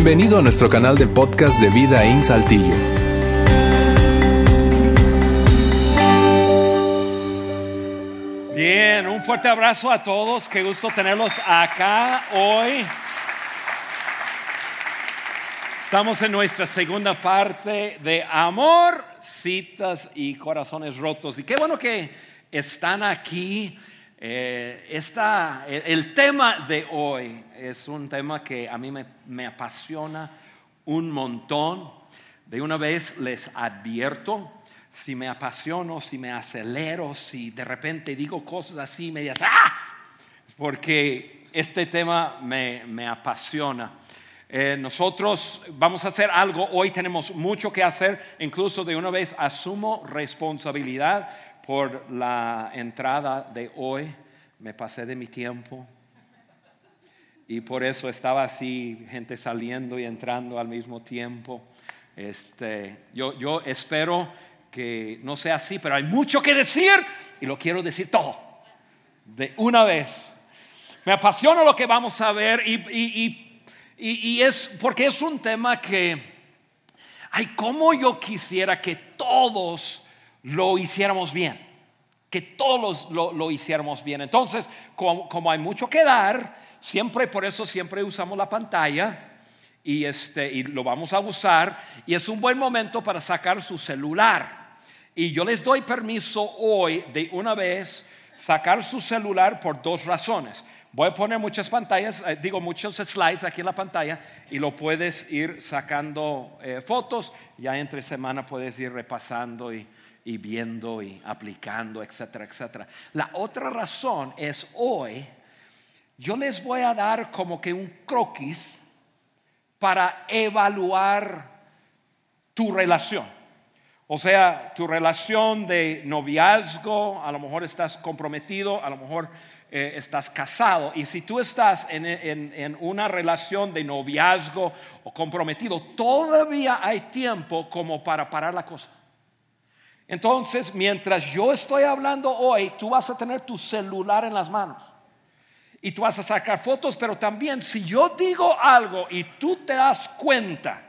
Bienvenido a nuestro canal de podcast de Vida en Saltillo. Bien, un fuerte abrazo a todos. Qué gusto tenerlos acá hoy. Estamos en nuestra segunda parte de amor, citas y corazones rotos. Y qué bueno que están aquí. Eh, esta, el tema de hoy es un tema que a mí me, me apasiona un montón. De una vez les advierto, si me apasiono, si me acelero, si de repente digo cosas así, me ¡ah! Porque este tema me, me apasiona. Eh, nosotros vamos a hacer algo, hoy tenemos mucho que hacer, incluso de una vez asumo responsabilidad por la entrada de hoy. Me pasé de mi tiempo y por eso estaba así, gente saliendo y entrando al mismo tiempo. Este, yo, yo espero que no sea así, pero hay mucho que decir y lo quiero decir todo, de una vez. Me apasiona lo que vamos a ver y, y, y, y es porque es un tema que, ay, como yo quisiera que todos lo hiciéramos bien, que todos lo, lo hiciéramos bien. Entonces, como, como hay mucho que dar, siempre, por eso siempre usamos la pantalla y, este, y lo vamos a usar y es un buen momento para sacar su celular. Y yo les doy permiso hoy de una vez sacar su celular por dos razones. Voy a poner muchas pantallas, eh, digo muchos slides aquí en la pantalla y lo puedes ir sacando eh, fotos. Ya entre semana puedes ir repasando y, y viendo y aplicando, etcétera, etcétera. La otra razón es hoy, yo les voy a dar como que un croquis para evaluar tu relación. O sea, tu relación de noviazgo, a lo mejor estás comprometido, a lo mejor eh, estás casado. Y si tú estás en, en, en, una relación de noviazgo o comprometido, todavía hay tiempo como para parar la cosa. Entonces, mientras yo estoy hablando hoy, tú vas a tener tu celular en las manos. Y tú vas a sacar fotos, pero también si yo digo algo y tú te das cuenta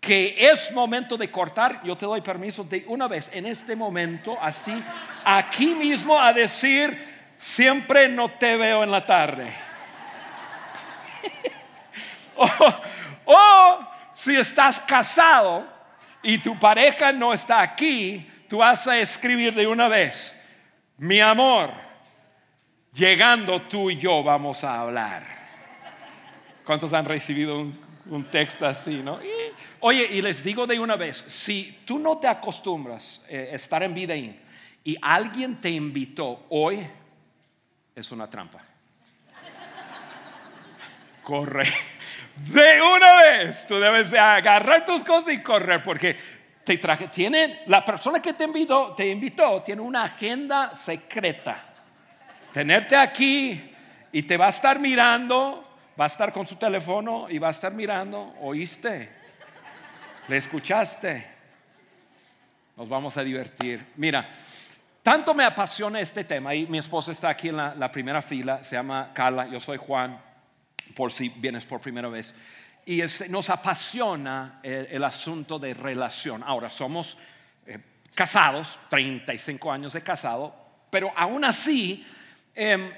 que es momento de cortar, yo te doy permiso de una vez, en este momento, así, aquí mismo a decir, siempre no te veo en la tarde. o, o si estás casado y tu pareja no está aquí, tú vas a escribir de una vez, mi amor, llegando tú y yo vamos a hablar. ¿Cuántos han recibido un, un texto así, no? Y, oye, y les digo de una vez, si tú no te acostumbras a eh, estar en Vidaín y alguien te invitó hoy, es una trampa. Corre. De una vez, tú debes agarrar tus cosas y correr porque te traje, tiene, la persona que te invitó, te invitó, tiene una agenda secreta. Tenerte aquí y te va a estar mirando, va a estar con su teléfono y va a estar mirando, ¿oíste? ¿Le escuchaste? Nos vamos a divertir. Mira, tanto me apasiona este tema y mi esposa está aquí en la, la primera fila, se llama Carla, yo soy Juan, por si vienes por primera vez y nos apasiona el, asunto de relación. Ahora, somos eh, casados, 35 años de casado, pero aún así eh,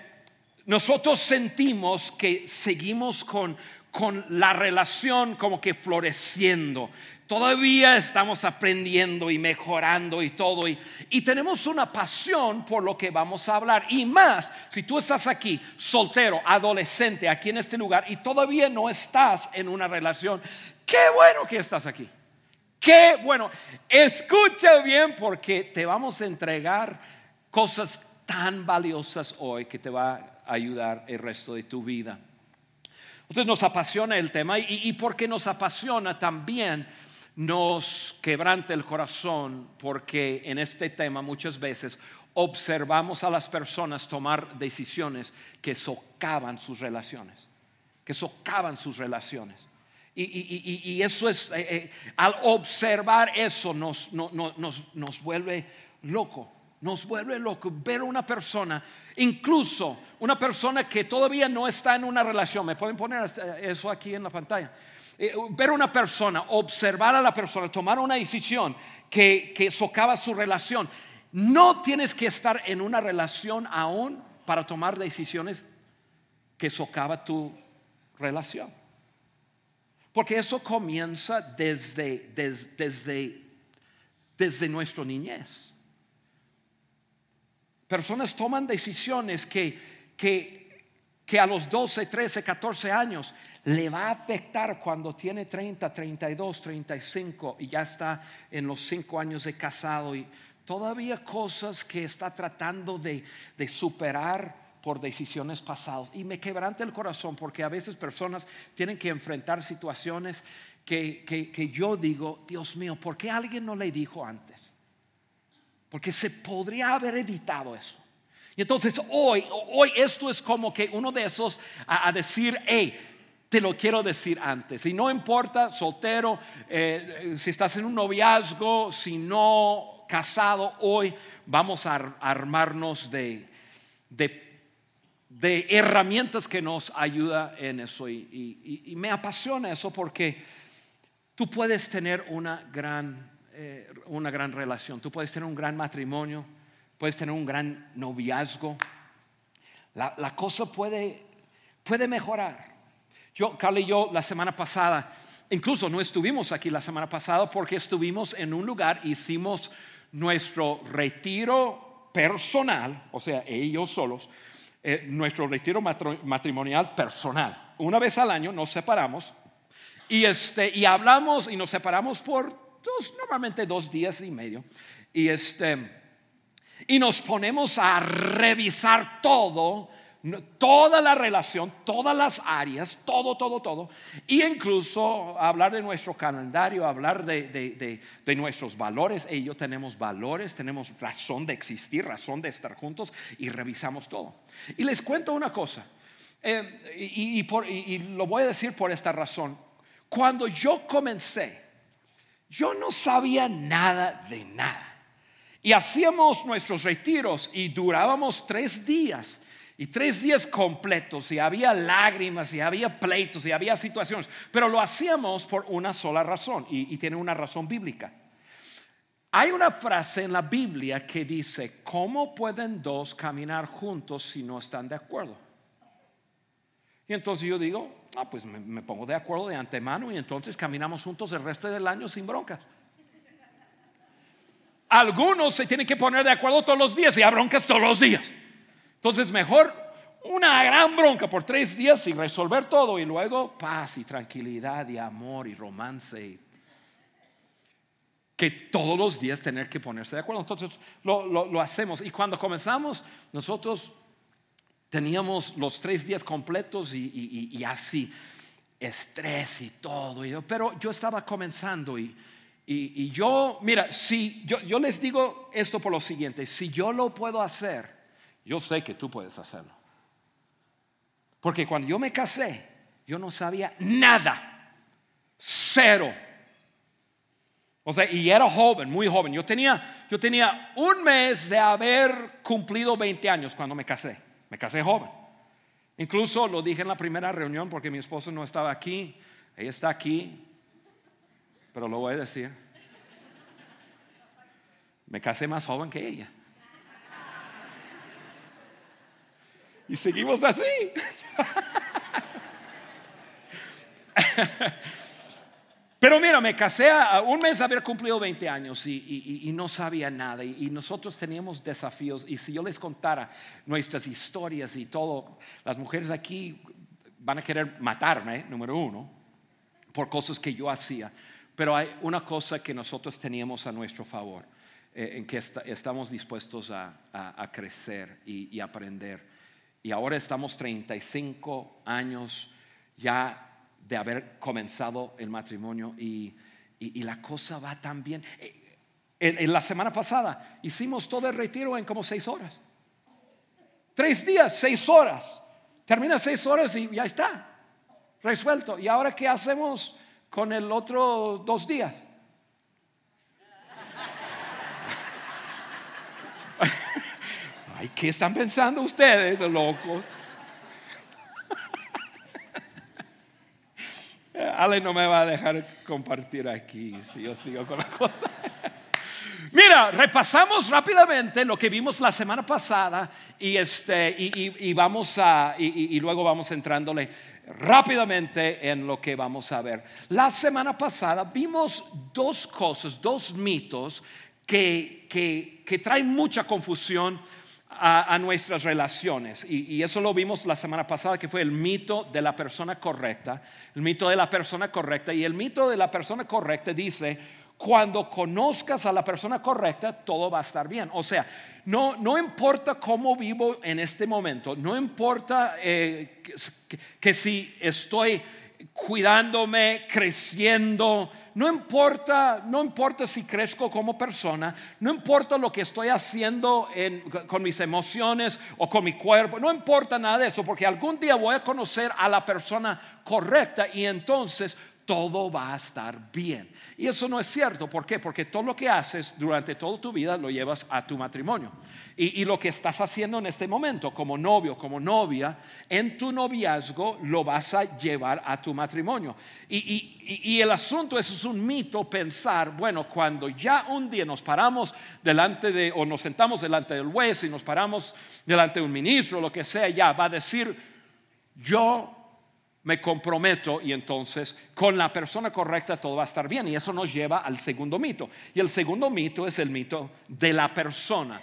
nosotros sentimos que seguimos con, con la relación como que floreciendo. Todavía estamos aprendiendo y mejorando y todo. Y, y, tenemos una pasión por lo que vamos a hablar. Y más, si tú estás aquí, soltero, adolescente, aquí en este lugar, y todavía no estás en una relación, qué bueno que estás aquí. Qué bueno. Escucha bien porque te vamos a entregar cosas tan valiosas hoy que te va a ayudar el resto de tu vida. Entonces nos apasiona el tema y, y porque nos apasiona también nos quebranta el corazón porque en este tema muchas veces observamos a las personas tomar decisiones que socavan sus relaciones, que socavan sus relaciones. Y, y, y, y eso es, eh, eh, al observar eso nos, no, no, nos, nos vuelve loco, nos vuelve loco ver a una persona, incluso una persona que todavía no está en una relación, me pueden poner eso aquí en la pantalla ver a una persona, observar a la persona, tomar una decisión que, que socava su relación. No tienes que estar en una relación aún para tomar decisiones que socava tu relación. Porque eso comienza desde, desde, desde, desde nuestra niñez. Personas toman decisiones que, que, que, a los 12, 13, 14 años le va a afectar cuando tiene 30, 32, 35 y ya está en los 5 años de casado y todavía cosas que está tratando de, de superar por decisiones pasadas. Y me quebrante el corazón porque a veces personas tienen que enfrentar situaciones que, que, yo digo, Dios mío, ¿por qué alguien no le dijo antes? Porque se podría haber evitado eso. Y entonces hoy, hoy esto es como que uno de esos a, decir, hey, te lo quiero decir antes. Y no importa, soltero, eh, si estás en un noviazgo, si no casado, hoy vamos a armarnos de, de herramientas que nos ayuda en eso. Y, me apasiona eso porque tú puedes tener una gran, eh, una gran relación, tú puedes tener un gran matrimonio, puedes tener un gran noviazgo. La, cosa puede, puede mejorar. Yo, Carla y yo, la semana pasada, incluso no estuvimos aquí la semana pasada porque estuvimos en un lugar, hicimos nuestro retiro personal, o sea, ellos solos, eh, nuestro retiro matrimonial personal. Una vez al año nos separamos y, este, y hablamos y nos separamos por dos, normalmente dos días y medio. Y, este, y nos ponemos a revisar todo toda la relación, todas las áreas, todo, todo, todo, y incluso hablar de nuestro calendario, hablar de, nuestros valores. Ellos tenemos valores, tenemos razón de existir, razón de estar juntos y revisamos todo. Y les cuento una cosa, eh, y lo voy a decir por esta razón. Cuando yo comencé, yo no sabía nada de nada. Y hacíamos nuestros retiros y durábamos tres días. Y tres días completos, y había lágrimas, y había pleitos, y había situaciones, pero lo hacíamos por una sola razón, y, tiene una razón bíblica. Hay una frase en la Biblia que dice, ¿cómo pueden dos caminar juntos si no están de acuerdo? Y entonces yo digo, ah, pues me, pongo de acuerdo de antemano y entonces caminamos juntos el resto del año sin broncas. Algunos se tienen que poner de acuerdo todos los días y hay broncas todos los días. Entonces, mejor una gran bronca por tres días y resolver todo y luego paz y tranquilidad y amor y romance. Que todos los días tener que ponerse de acuerdo. Entonces lo, hacemos. Y cuando comenzamos, nosotros teníamos los tres días completos y, así, estrés y todo. pero yo estaba comenzando y, y yo, mira, si yo, les digo esto por lo siguiente, si yo lo puedo hacer, yo sé que tú puedes hacerlo. Porque cuando yo me casé, yo no sabía nada. Cero. O sea, y era joven, muy joven. Yo tenía, yo tenía un mes de haber cumplido 20 años cuando me casé. Me casé joven. Incluso lo dije en la primera reunión porque mi esposo no estaba aquí. Ella está aquí. Pero lo voy a decir. Me casé más joven que ella. Y seguimos así. Pero mira, me casé a un mes de haber cumplido 20 años y, no sabía nada. Y, nosotros teníamos desafíos. Y si yo les contara nuestras historias y todo, las mujeres aquí van a querer matarme, número uno, por cosas que yo hacía. Pero hay una cosa que nosotros teníamos a nuestro favor, eh, en que estamos dispuestos a, crecer y aprender y ahora estamos 35 años ya de haber comenzado el matrimonio y, la cosa va tan bien. Eh, en, la semana pasada hicimos todo el retiro en como seis horas. Tres días, seis horas. Termina seis horas y ya está. Resuelto. ¿Y ahora qué hacemos con el otro dos días? Ay, ¿qué están pensando ustedes, locos? Ale no me va a dejar compartir aquí si yo sigo con la cosa. Mira, repasamos rápidamente lo que vimos la semana pasada y, este, y, vamos a, y, luego vamos entrándole rápidamente en lo que vamos a ver. La semana pasada vimos dos cosas, dos mitos que, que, que traen mucha confusión a, nuestras relaciones. Y, eso lo vimos la semana pasada, que fue el mito de la persona correcta. El mito de la persona correcta. Y el mito de la persona correcta dice, cuando conozcas a la persona correcta, todo va a estar bien. O sea, no, no importa cómo vivo en este momento, no importa eh, que si estoy cuidándome, creciendo. No importa, no importa si crezco como persona, no importa lo que estoy haciendo con mis emociones o con mi cuerpo, no importa nada de eso, porque algún día voy a conocer a la persona correcta y entonces todo va a estar bien. Y eso no es cierto. ¿Por qué? Porque todo lo que haces durante toda tu vida lo llevas a tu matrimonio. Y, lo que estás haciendo en este momento, como novio, como novia, en tu noviazgo lo vas a llevar a tu matrimonio. Y, el asunto es, es un mito pensar, bueno, cuando ya un día nos paramos delante de, o nos sentamos delante del juez y nos paramos delante de un ministro, lo que sea, ya va a decir, yo me comprometo y entonces con la persona correcta todo va a estar bien. Y eso nos lleva al segundo mito. Y el segundo mito es el mito de la persona.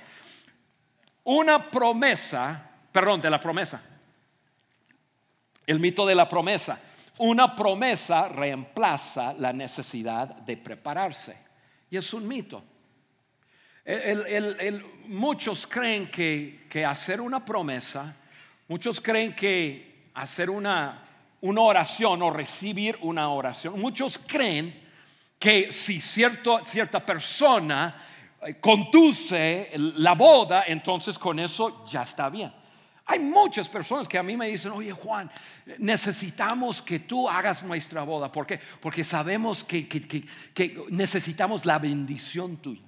Una promesa, perdón, de la promesa. El mito de la promesa. Una promesa reemplaza la necesidad de prepararse. Y es un mito. muchos creen que, que hacer una promesa, muchos creen que hacer una una oración o recibir una oración. Muchos creen que si cierto, cierta persona eh, conduce la boda, entonces con eso ya está bien. Hay muchas personas que a mí me dicen, oye Juan, necesitamos que tú hagas nuestra boda. ¿Por qué? Porque sabemos que, que necesitamos la bendición tuya.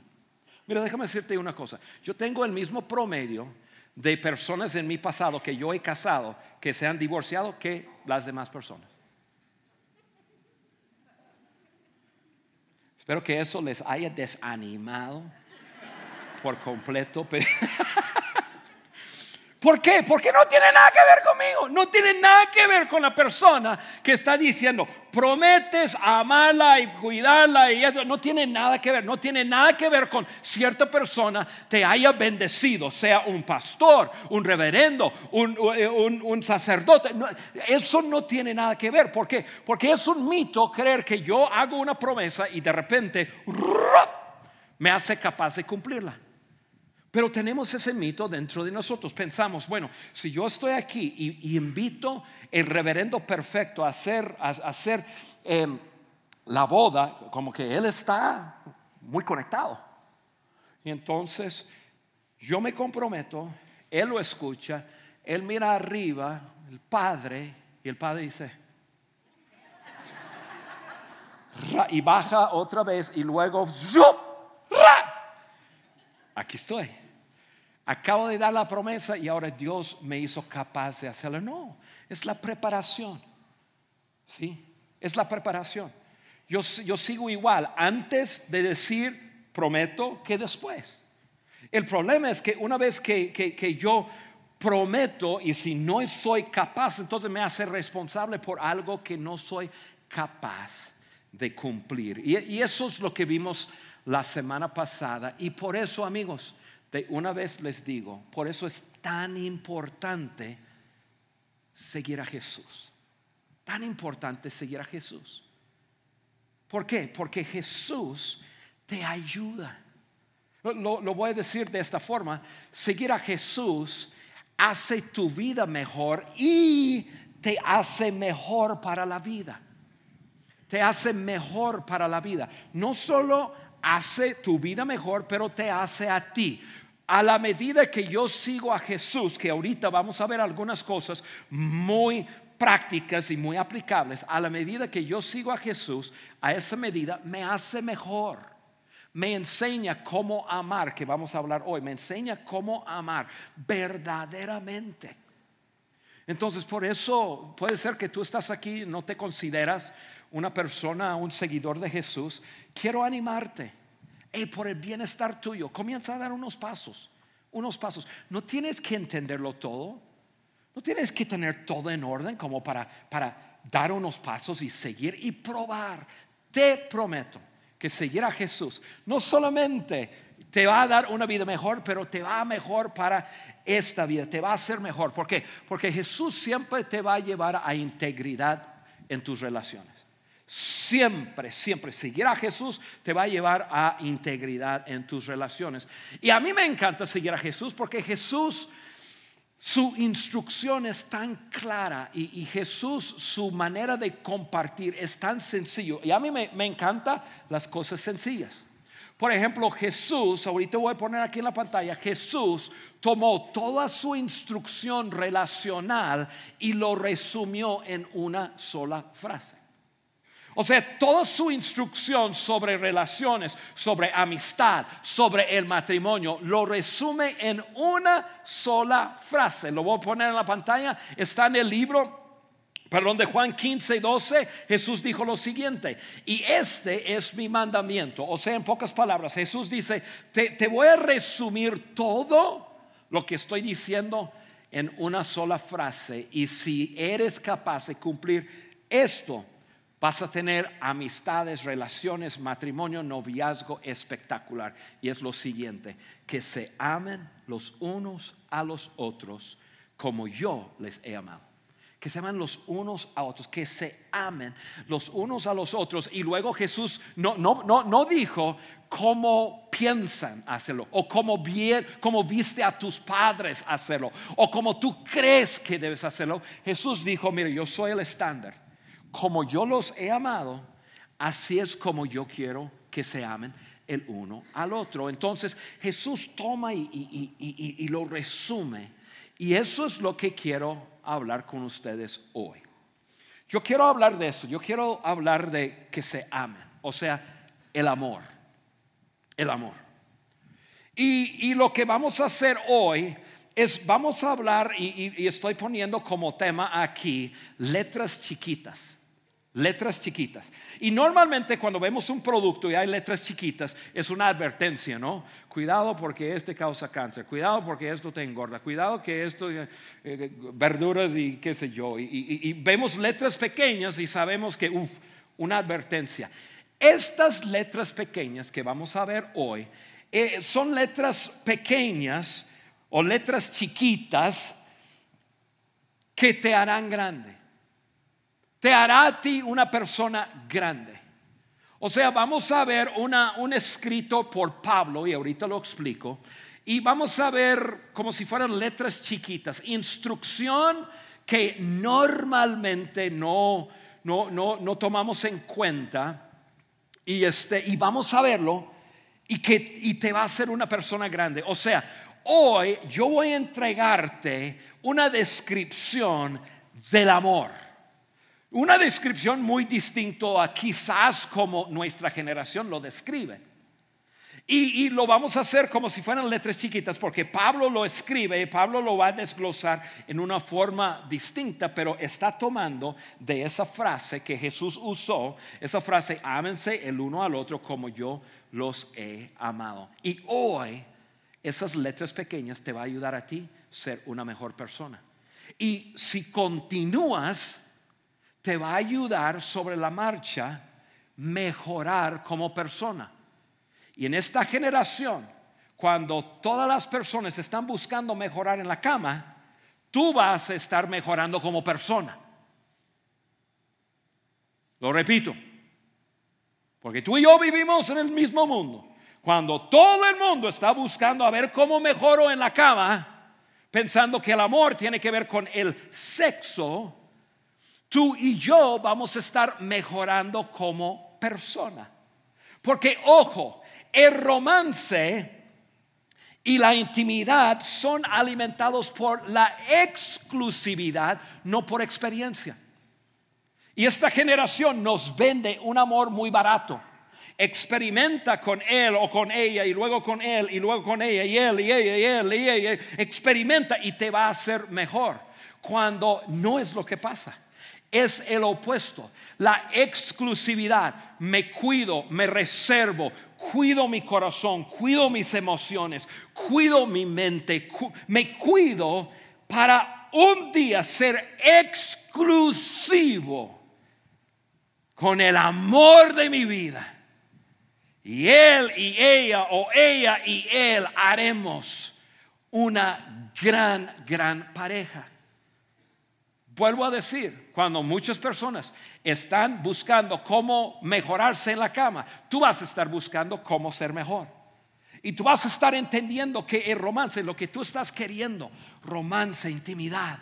Mira, déjame decirte una cosa. Yo tengo el mismo promedio de personas en mi pasado que yo he casado que se han divorciado que las demás personas. Espero que eso les haya desanimado por completo. ¿Por qué? Porque no tiene nada que ver conmigo, no tiene nada que ver con la persona que está diciendo, prometes amarla y cuidarla y eso, no tiene nada que ver, no tiene nada que ver con cierta persona te haya bendecido, sea un pastor, un reverendo, un, sacerdote, eso no tiene nada que ver, ¿por qué? Porque es un mito creer que yo hago una promesa y de repente me hace capaz de cumplirla. Pero tenemos ese mito dentro de nosotros. Pensamos, bueno, si yo estoy aquí y, invito el reverendo perfecto a hacer, a, hacer em, la boda, como que él está muy conectado. Y entonces yo me comprometo, él lo escucha, él mira arriba, el padre, y el padre dice, y baja otra vez y luego, aquí estoy acabo de dar la promesa y ahora Dios me hizo capaz de hacerlo. No, es la preparación. ¿Sí? Es la preparación. Yo, yo sigo igual antes de decir prometo que después. El problema es que una vez que, que, yo prometo y si no soy capaz, entonces me hace responsable por algo que no soy capaz de cumplir. Y, y eso es lo que vimos la semana pasada. Y por eso, amigos, una vez les digo, por eso es tan importante seguir a Jesús. Tan importante seguir a Jesús. ¿Por qué? Porque Jesús te ayuda. Lo, lo, voy a decir de esta forma. Seguir a Jesús hace tu vida mejor y te hace mejor para la vida. Te hace mejor para la vida. No solo hace tu vida mejor, pero te hace a ti a la medida que yo sigo a Jesús, que ahorita vamos a ver algunas cosas muy prácticas y muy aplicables, a la medida que yo sigo a Jesús, a esa medida me hace mejor. Me enseña cómo amar, que vamos a hablar hoy, me enseña cómo amar verdaderamente. Entonces, por eso puede ser que tú estás aquí, no te consideras una persona, un seguidor de Jesús. Quiero animarte. Por el bienestar tuyo, comienza a dar unos pasos, unos pasos. No tienes que entenderlo todo, no tienes que tener todo en orden como para, para dar unos pasos y seguir y probar. Te prometo que seguir a Jesús no solamente te va a dar una vida mejor, pero te va a mejor para esta vida, te va a hacer mejor. ¿Por qué? Porque Jesús siempre te va a llevar a integridad en tus relaciones. Siempre, siempre seguir a Jesús te va a llevar a integridad en tus relaciones. Y a mí me encanta seguir a Jesús porque Jesús, su instrucción es tan clara y, Jesús, su manera de compartir es tan sencillo. Y a mí me, me encantan las cosas sencillas. Por ejemplo, Jesús, ahorita voy a poner aquí en la pantalla, Jesús tomó toda su instrucción relacional y lo resumió en una sola frase. O sea, toda su instrucción sobre relaciones, sobre amistad, sobre el matrimonio, lo resume en una sola frase. Lo voy a poner en la pantalla. Está en el libro Perdón, de Juan 15, 12, Jesús dijo lo siguiente, y este es mi mandamiento. O sea, en pocas palabras, Jesús dice, te voy a resumir todo lo que estoy diciendo en una sola frase, y si eres capaz de cumplir esto, Vas a tener amistades, relaciones, matrimonio, noviazgo espectacular. Y es lo siguiente, que se amen los unos a los otros como yo les he amado. Que se amen los unos a otros, que se amen los unos a los otros. Y luego Jesús no, no, no, no dijo cómo piensan hacerlo, o cómo, bien, cómo viste a tus padres hacerlo, o cómo tú crees que debes hacerlo. Jesús dijo, mire, yo soy el estándar como yo los he amado, así es como yo quiero que se amen el uno al otro. Entonces Jesús toma y, lo resume. Y eso es lo que quiero hablar con ustedes hoy. Yo quiero hablar de eso, yo quiero hablar de que se amen, o sea, el amor, el amor. Y, y lo que vamos a hacer hoy es, vamos a hablar, y estoy poniendo como tema aquí, letras chiquitas letras chiquitas. Y normalmente cuando vemos un producto y hay letras chiquitas, es una advertencia, ¿no? Cuidado porque este causa cáncer, cuidado porque esto te engorda, cuidado que esto, eh, eh, verduras y qué sé yo. Y, vemos letras pequeñas y sabemos que, uff, una advertencia. Estas letras pequeñas que vamos a ver hoy eh, son letras pequeñas o letras chiquitas que te harán grande te hará a ti una persona grande. O sea, vamos a ver un escrito por Pablo, y ahorita lo explico, y vamos a ver como si fueran letras chiquitas, instrucción que normalmente no, no, no, no tomamos en cuenta, y, este, y vamos a verlo, y que y te va a hacer una persona grande. O sea, hoy yo voy a entregarte una descripción del amor. Una descripción muy distinta a quizás como nuestra generación lo describe. Y, lo vamos a hacer como si fueran letras chiquitas, porque Pablo lo escribe y Pablo lo va a desglosar en una forma distinta, pero está tomando de esa frase que Jesús usó, esa frase, ámense el uno al otro como yo los he amado. Y hoy esas letras pequeñas te va a ayudar a ti ser una mejor persona. Y si continúas te va a ayudar sobre la marcha mejorar como persona. Y en esta generación, cuando todas las personas están buscando mejorar en la cama, tú vas a estar mejorando como persona. Lo repito, porque tú y yo vivimos en el mismo mundo. Cuando todo el mundo está buscando a ver cómo mejoro en la cama, pensando que el amor tiene que ver con el sexo, tú y yo vamos a estar mejorando como persona. Porque, ojo, el romance y la intimidad son alimentados por la exclusividad, no por experiencia. Y esta generación nos vende un amor muy barato. Experimenta con él o con ella y luego con él y luego con ella y él y ella y él y ella. Experimenta y te va a hacer mejor. cuando no es lo que pasa. Es el opuesto, la exclusividad. Me cuido, me reservo, cuido mi corazón, cuido mis emociones, cuido mi mente, me cuido para un día ser exclusivo con el amor de mi vida. Y él y ella o ella y él haremos una gran, gran pareja. Vuelvo a decir, cuando muchas personas están buscando cómo mejorarse en la cama, tú vas a estar buscando cómo ser mejor. Y tú vas a estar entendiendo que el romance, lo que tú estás queriendo, romance, intimidad.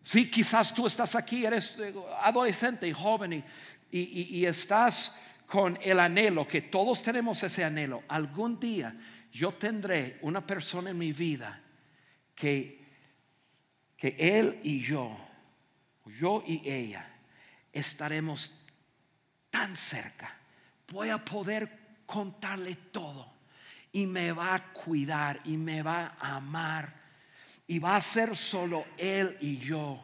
Sí, quizás tú estás aquí, eres eh, adolescente y joven y, y estás con el anhelo, que todos tenemos ese anhelo. Algún día yo tendré una persona en mi vida que, que él y yo, yo y ella, estaremos tan cerca. Voy a poder contarle todo y me va a cuidar y me va a amar y va a ser solo él y yo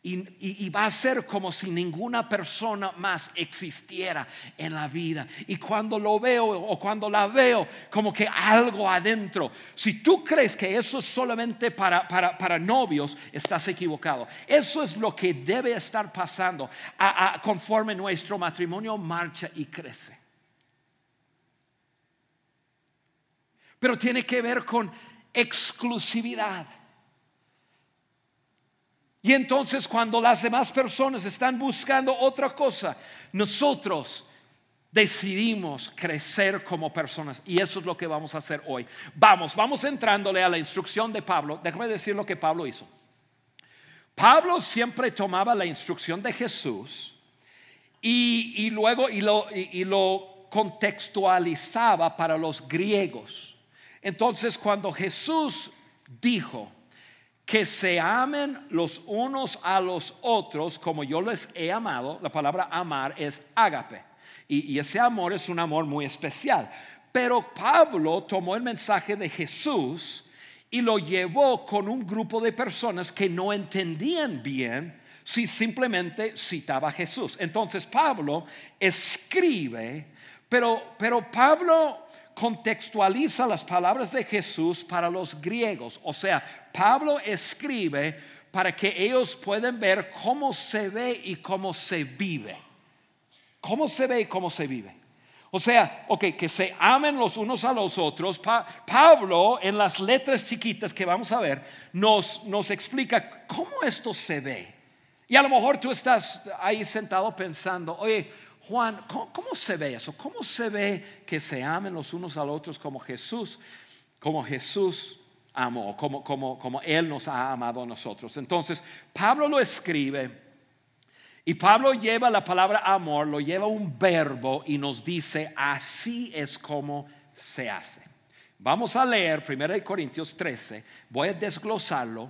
y, va a ser como si ninguna persona más existiera en la vida. Y cuando lo veo o cuando la veo, como que algo adentro. Si tú crees que eso es solamente para, para, novios, estás equivocado. Eso es lo que debe estar pasando conforme nuestro matrimonio marcha y crece. Pero tiene que ver con exclusividad. Y entonces cuando las demás personas están buscando otra cosa, nosotros decidimos crecer como personas. Y eso es lo que vamos a hacer hoy. Vamos, vamos entrándole a la instrucción de Pablo. Déjame decir lo que Pablo hizo. Pablo siempre tomaba la instrucción de Jesús y, luego y lo, y lo contextualizaba para los griegos. Entonces cuando Jesús dijo, que se amen los unos a los otros como yo les he amado. La palabra amar es ágape. Y, ese amor es un amor muy especial. Pero Pablo tomó el mensaje de Jesús y lo llevó con un grupo de personas que no entendían bien si simplemente citaba a Jesús. Entonces Pablo escribe, pero, pero Pablo contextualiza las palabras de Jesús para los griegos. O sea, Pablo escribe para que ellos puedan ver cómo se ve y cómo se vive. ¿Cómo se ve y cómo se vive? O sea, ok, que se amen los unos a los otros. Pablo, en las letras chiquitas que vamos a ver, nos, nos explica cómo esto se ve. Y a lo mejor tú estás ahí sentado pensando, oye, Juan, ¿cómo, se ve eso? ¿Cómo se ve que se amen los unos a los otros como Jesús, como Jesús amó, como, como, como Él nos ha amado a nosotros? Entonces, Pablo lo escribe y Pablo lleva la palabra amor, lo lleva un verbo y nos dice, así es como se hace. Vamos a leer 1 Corintios 13, voy a desglosarlo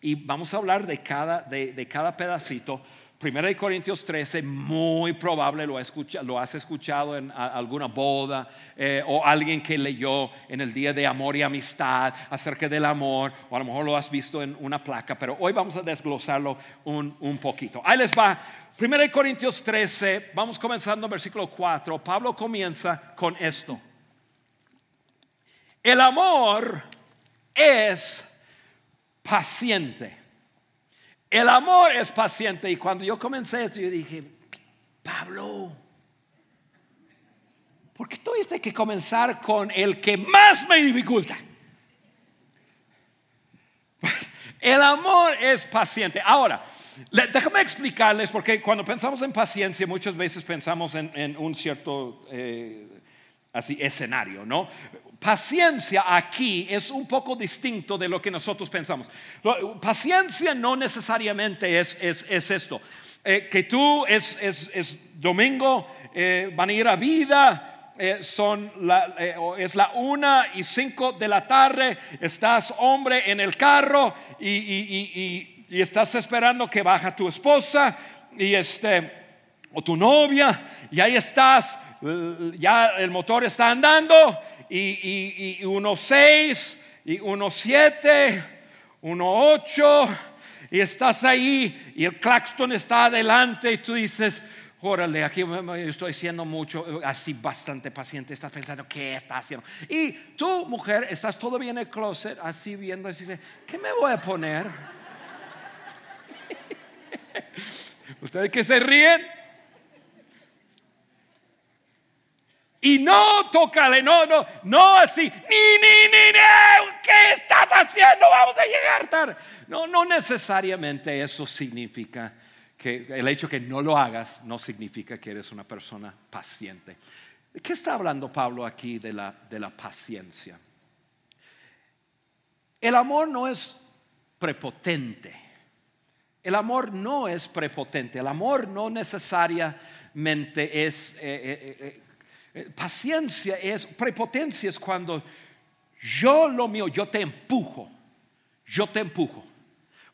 y vamos a hablar de cada, de, de cada pedacito. Primera de Corintios 13, muy probable lo, lo has escuchado en alguna boda eh, o alguien que leyó en el día de amor y amistad acerca del amor, o a lo mejor lo has visto en una placa, pero hoy vamos a desglosarlo un, un poquito. Ahí les va. Primera de Corintios 13, vamos comenzando en versículo 4. Pablo comienza con esto. El amor es paciente. El amor es paciente. Y cuando yo comencé esto, yo dije, Pablo, ¿por qué tuviste que comenzar con el que más me dificulta? El amor es paciente. Ahora, déjame explicarles, porque cuando pensamos en paciencia, muchas veces pensamos en, un cierto eh, así escenario, ¿no? Paciencia aquí es un poco distinto de lo que nosotros pensamos. Paciencia no necesariamente es, es, esto. Eh, que tú es, es domingo, eh, van a ir a vida, eh, son la, es la una y cinco de la tarde, estás hombre en el carro y, y, y, estás esperando que baja tu esposa y este, o tu novia, y ahí estás, ya el motor está andando y, y, y uno seis, y uno siete, 1.8 y estás ahí y el claxton está adelante y tú dices, órale, aquí estoy siendo mucho, así bastante paciente, estás pensando, ¿qué está haciendo? Y tú, mujer, estás todavía en el closet, así viendo, así, ¿qué me voy a poner? Ustedes que se ríen. Y no tócale, no, no, no así, ni, ni, ni, ¿qué estás haciendo? Vamos a llegar tarde. No, no necesariamente eso significa que el hecho que no lo hagas no significa que eres una persona paciente. ¿De qué está hablando Pablo aquí de la, de la paciencia? El amor no es prepotente. El amor no es prepotente. El amor no necesariamente es... Eh, eh, eh, paciencia es, prepotencia es cuando yo lo mío, yo te empujo, yo te empujo.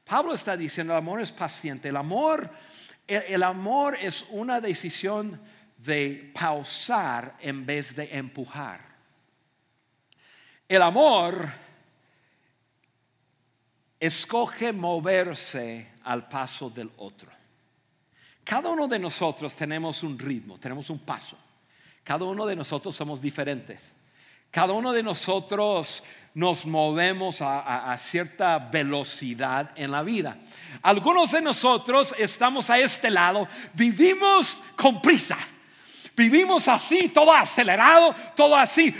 Pablo está diciendo, el amor es paciente. El amor, el, amor es una decisión de pausar en vez de empujar. El amor escoge moverse al paso del otro. Cada uno de nosotros tenemos un ritmo, tenemos un paso. Cada uno de nosotros somos diferentes. Cada uno de nosotros nos movemos a, cierta velocidad en la vida. Algunos de nosotros estamos a este lado, vivimos con prisa. Vivimos así, todo acelerado, todo así,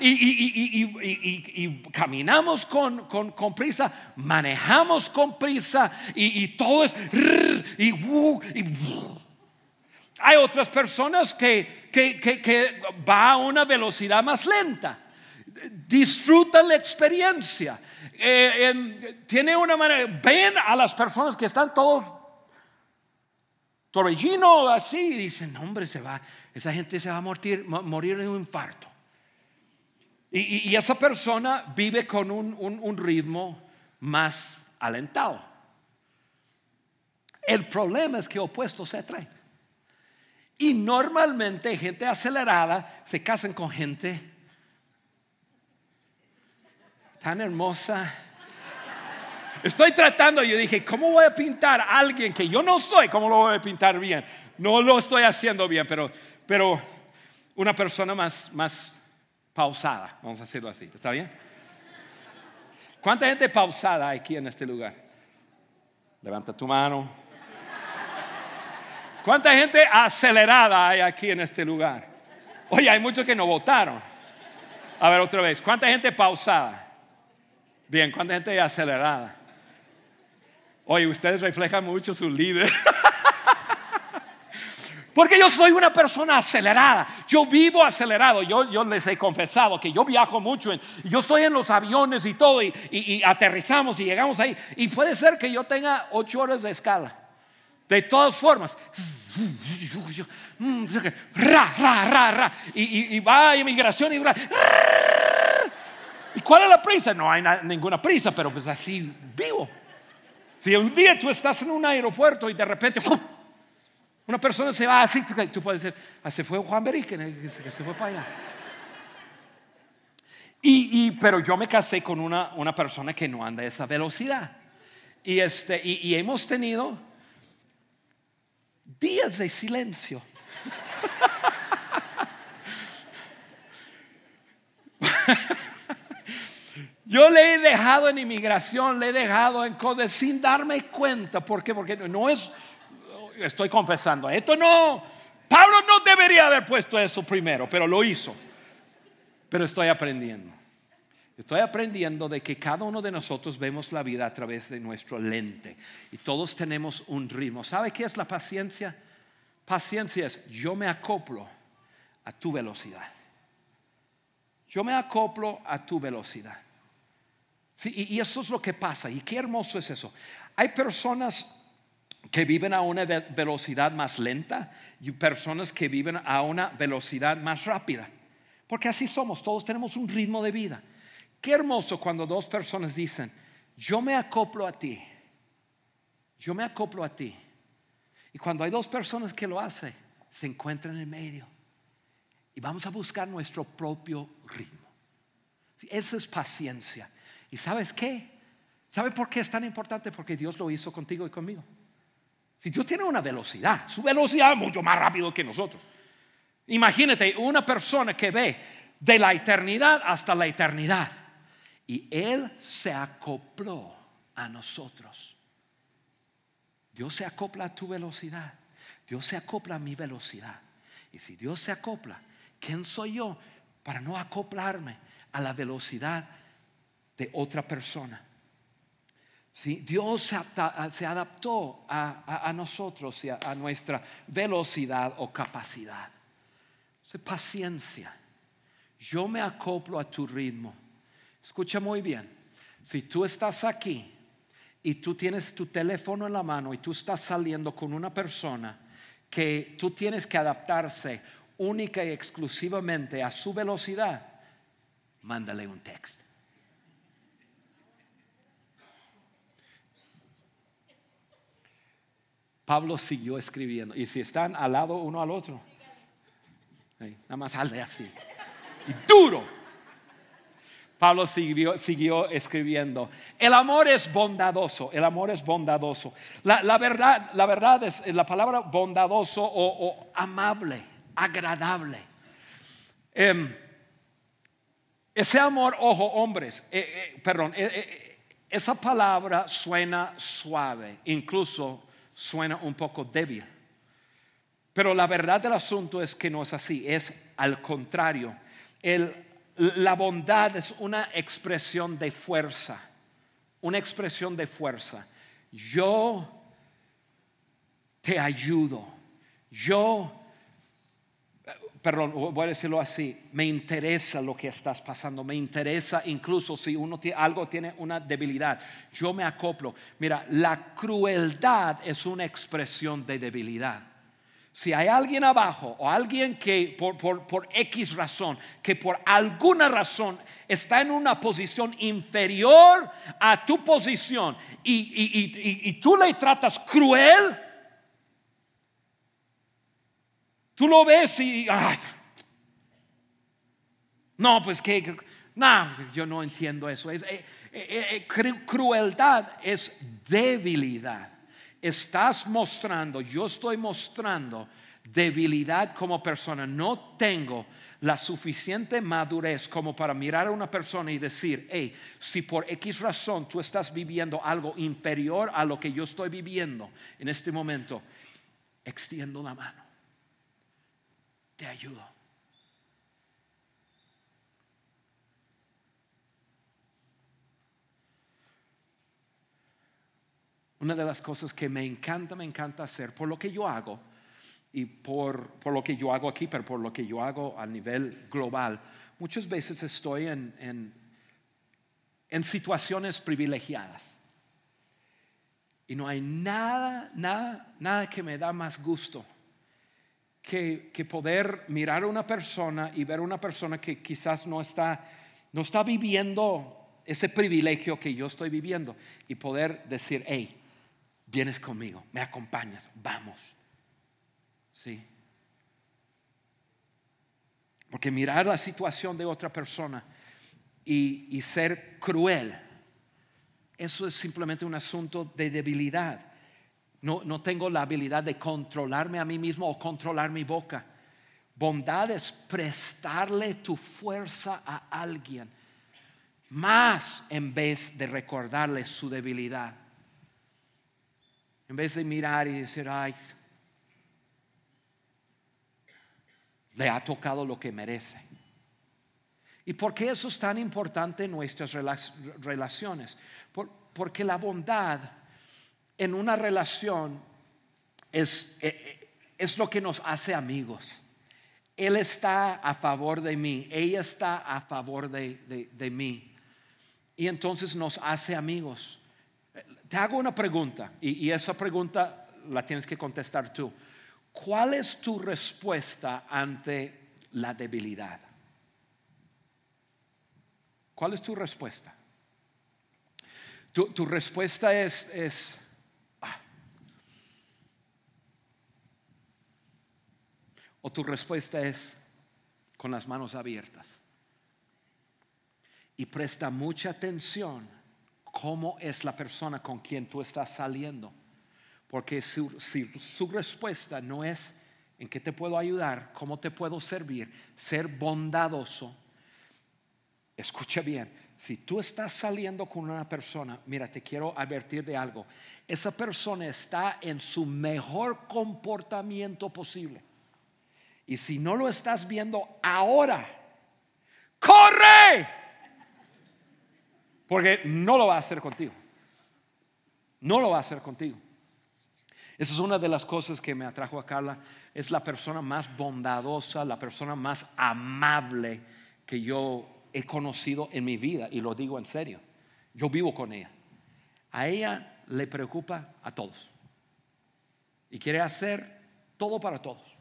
y, caminamos con, prisa, manejamos con prisa, y, todo es, y, hay otras personas que, que, que va a una velocidad más lenta disfruta la experiencia. Eh, tiene una manera, ven a las personas que están todos torbellino así y dicen, hombre, se va, esa gente se va a morir, en un infarto. Y, esa persona vive con un, un ritmo más alentado. El problema es que opuestos se atraen. Y normalmente gente acelerada se casan con gente tan hermosa. Estoy tratando, yo dije, ¿cómo voy a pintar a alguien que yo no soy? ¿Cómo lo voy a pintar bien? No lo estoy haciendo bien, pero, pero una persona más, más pausada, vamos a decirlo así, ¿está bien? ¿Cuánta gente pausada hay aquí en este lugar? Levanta tu mano. ¿Cuánta gente acelerada hay aquí en este lugar? Oye, hay muchos que no votaron. A ver, otra vez. ¿Cuánta gente pausada? Bien, ¿cuánta gente acelerada? Oye, ustedes reflejan mucho su líder. Porque yo soy una persona acelerada. Yo vivo acelerado. Yo, les he confesado que yo viajo mucho. yo estoy en los aviones y todo. Y, aterrizamos y llegamos ahí. Y puede ser que yo tenga ocho horas de escala. De todas formas. Ra, ra, ra, ra. Y, va a inmigración y... ¿Y cuál es la prisa? No hay ninguna prisa, pero pues así vivo. Si un día tú estás en un aeropuerto y de repente una persona se va así, tú puedes decir, ah, se fue Juan Berique, que se fue para allá. Y, pero yo me casé con una, una, persona que no anda a esa velocidad. Y, este, y, y hemos tenido días de silencio. Yo le he dejado en inmigración, le he dejado en cosas sin darme cuenta. ¿Por qué? Porque no es, estoy confesando, esto no, Pablo no debería haber puesto eso primero, pero lo hizo. Pero estoy aprendiendo. Estoy aprendiendo de que cada uno de nosotros vemos la vida a través de nuestro lente y todos tenemos un ritmo. ¿Sabe qué es la paciencia? Paciencia es yo me acoplo a tu velocidad. Yo me acoplo a tu velocidad y, eso es lo que pasa. Y qué hermoso es eso. Hay personas que viven a una velocidad más lenta y personas que viven a una velocidad más rápida. Porque así somos, todos tenemos un ritmo de vida. Qué hermoso cuando dos personas dicen, yo me acoplo a ti, yo me acoplo a ti. Y cuando hay dos personas que lo hacen, se encuentran en el medio. Y vamos a buscar nuestro propio ritmo. Esa es paciencia. ¿Y sabes qué? ¿Sabe por qué es tan importante? Porque Dios lo hizo contigo y conmigo. Si Dios tiene una velocidad, su velocidad es mucho más rápido que nosotros. Imagínate una persona que ve de la eternidad hasta la eternidad. Y Él se acopló a nosotros. Dios se acopla a tu velocidad. Dios se acopla a mi velocidad. Y si Dios se acopla, ¿quién soy yo para no acoplarme a la velocidad de otra persona? ¿Sí? Dios se, adaptó a, nosotros y a, nuestra velocidad o capacidad. paciencia. Yo me acoplo a tu ritmo. Escucha muy bien. Si tú estás aquí y tú tienes tu teléfono en la mano y tú estás saliendo con una persona que tú tienes que adaptarse única y exclusivamente a su velocidad, mándale un texto. Pablo siguió escribiendo. Y si están al lado uno al otro, nada más hazle así. Y duro. Pablo siguió, escribiendo. El amor es bondadoso. El amor es bondadoso. La, verdad, la verdad es la palabra bondadoso o, amable, agradable. Em, ese amor, ojo, hombres, eh, eh, perdón, eh, esa palabra suena suave, incluso suena un poco débil. Pero la verdad del asunto es que no es así, es al contrario. La bondad es una expresión de fuerza, una expresión de fuerza. Yo te ayudo, yo perdón, voy a decirlo así, me interesa lo que estás pasando, me interesa incluso si uno tiene, algo tiene una debilidad, yo me acoplo. Mira, la crueldad es una expresión de debilidad. Si hay alguien abajo o alguien que por, por, X razón, que por alguna razón está en una posición inferior a tu posición y, y tú le tratas cruel, Tú lo ves y, no, pues que, no, yo no entiendo eso. Es, eh, eh, eh, crueldad es debilidad. Estás mostrando, yo estoy mostrando debilidad como persona. No tengo la suficiente madurez como para mirar a una persona y decir, hey, si por X razón tú estás viviendo algo inferior a lo que yo estoy viviendo en este momento, extiendo la mano te ayudo. Una de las cosas que me encanta, me encanta hacer, por lo que yo hago, y por, por, lo que yo hago aquí, pero por lo que yo hago a nivel global, muchas veces estoy en, en, situaciones privilegiadas. Y no hay nada, nada, nada que me da más gusto que, poder mirar a una persona y ver a una persona que quizás no está, no está viviendo ese privilegio que yo estoy viviendo y poder decir, hey, vienes conmigo, me acompañas, vamos. Sí. Porque mirar la situación de otra persona y, ser cruel, eso es simplemente un asunto de debilidad. No, tengo la habilidad de controlarme a mí mismo o controlar mi boca. Bondad es prestarle tu fuerza a alguien, más en vez de recordarle su debilidad. En vez de mirar y decir, ay, le ha tocado lo que merece. ¿Y por qué eso es tan importante en nuestras relaciones? porque la bondad en una relación es, eh, eh, es lo que nos hace amigos. Él está a favor de mí, ella está a favor de, de, mí. Y entonces nos hace amigos. Te hago una pregunta y, esa pregunta la tienes que contestar tú. ¿Cuál es tu respuesta ante la debilidad? ¿Cuál es tu respuesta? Tu, respuesta es, es ¿O tu respuesta es con las manos abiertas? Y presta mucha atención cómo es la persona con quien tú estás saliendo. Porque si su respuesta no es en qué te puedo ayudar, cómo te puedo servir, ser bondadoso, escucha bien, si tú estás saliendo con una persona, mira, te quiero advertir de algo, esa persona está en su mejor comportamiento posible. Y si no lo estás viendo ahora, corre. Porque no lo va a hacer contigo. No lo va a hacer contigo. Esa es una de las cosas que me atrajo a Carla. Es la persona más bondadosa, la persona más amable que yo he conocido en mi vida. Y lo digo en serio. Yo vivo con ella. A ella le preocupa a todos. Y quiere hacer todo para todos.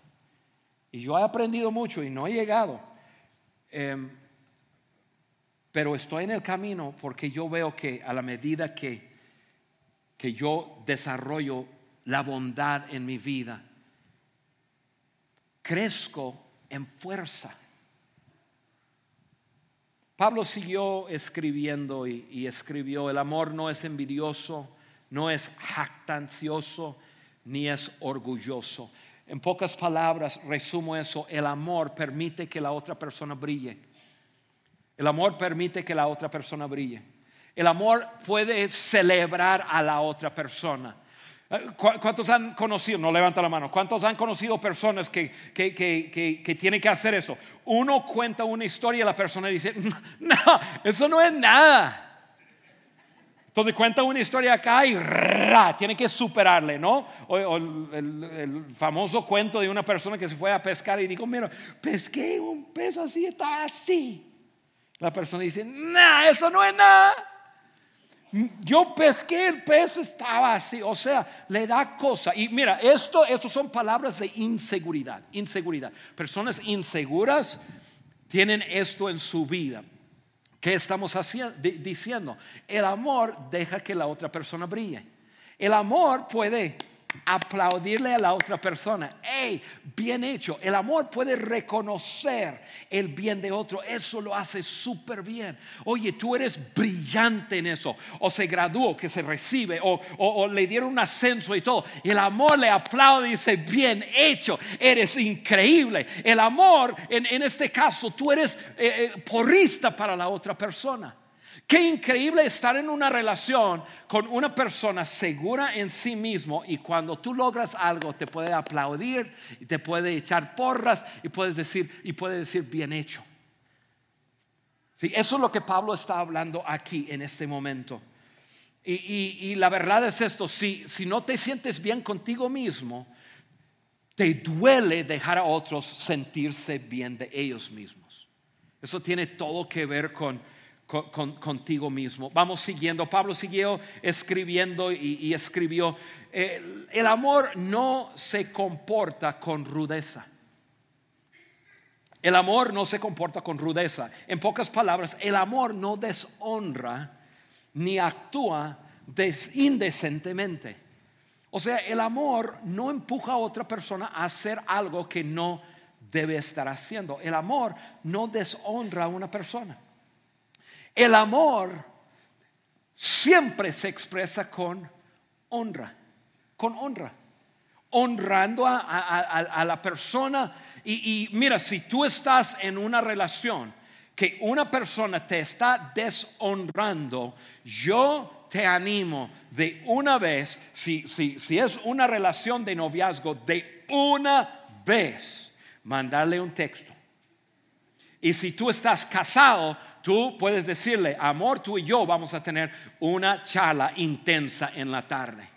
Y yo he aprendido mucho y no he llegado. Em, pero estoy en el camino porque yo veo que a la medida que, que yo desarrollo la bondad en mi vida. Crezco en fuerza. Pablo siguió escribiendo y, escribió, el amor no es envidioso, no es jactancioso, ni es orgulloso. En pocas palabras, resumo eso, el amor permite que la otra persona brille. El amor permite que la otra persona brille. El amor puede celebrar a la otra persona. Eh, ¿Cuántos han conocido? No levanta la mano. ¿Cuántos han conocido personas que, que, tienen que hacer eso? Uno cuenta una historia y la persona dice, no, eso no es nada. Entonces cuenta una historia acá y tiene que superarle, ¿no? O, el, famoso cuento de una persona que se fue a pescar y dijo, mira, pesqué un pez así, está así. La persona dice, no, eso no es nada. Yo pesqué el pez, estaba así, o sea, le da cosa. Y mira, esto, esto son palabras de inseguridad, inseguridad. Personas inseguras tienen esto en su vida. ¿Qué estamos diciendo? El amor deja que la otra persona brille. El amor puede aplaudirle a la otra persona. Hey, bien hecho. El amor puede reconocer el bien de otro. Eso lo hace súper bien. Oye, tú eres brillante en eso. O se graduó, que se recibe, o, le dieron un ascenso y todo. El amor le aplaude y dice, bien hecho. Eres increíble. El amor, en, este caso, tú eres eh, eh, porrista para la otra persona. Qué increíble estar en una relación con una persona segura en sí mismo y cuando tú logras algo te puede aplaudir y te puede echar porras y puedes decir y puede decir bien hecho. Sí, eso es lo que Pablo está hablando aquí en este momento. Y, la verdad es esto, si, si no te sientes bien contigo mismo, te duele dejar a otros sentirse bien de ellos mismos. Eso tiene todo que ver con contigo mismo. Vamos siguiendo. Pablo siguió escribiendo y, escribió, el amor no se comporta con rudeza. El amor no se comporta con rudeza. En pocas palabras, el amor no deshonra ni actúa indecentemente. O sea, el amor no empuja a otra persona a hacer algo que no debe estar haciendo. El amor no deshonra a una persona. El amor siempre se expresa con honra, con honra, honrando a, la persona. Y, mira, si tú estás en una relación que una persona te está deshonrando, yo te animo de una vez, si, si es una relación de noviazgo, de una vez, mandarle un texto. Y si tú estás casado, Tú puedes decirle, amor, tú y yo vamos a tener una charla intensa en la tarde.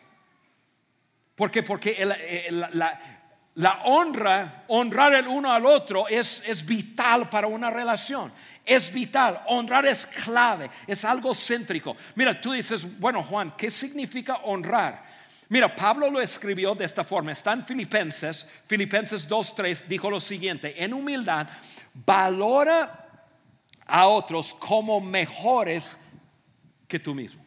¿Por qué? Porque la, honra, honrar el uno al otro es, es vital para una relación. Es vital. Honrar es clave, es algo céntrico. Mira, tú dices, bueno, Juan, ¿qué significa honrar? Mira, Pablo lo escribió de esta forma. Está en Filipenses, Filipenses 2.3, dijo lo siguiente, en humildad, valora a otros como mejores que tú mismo.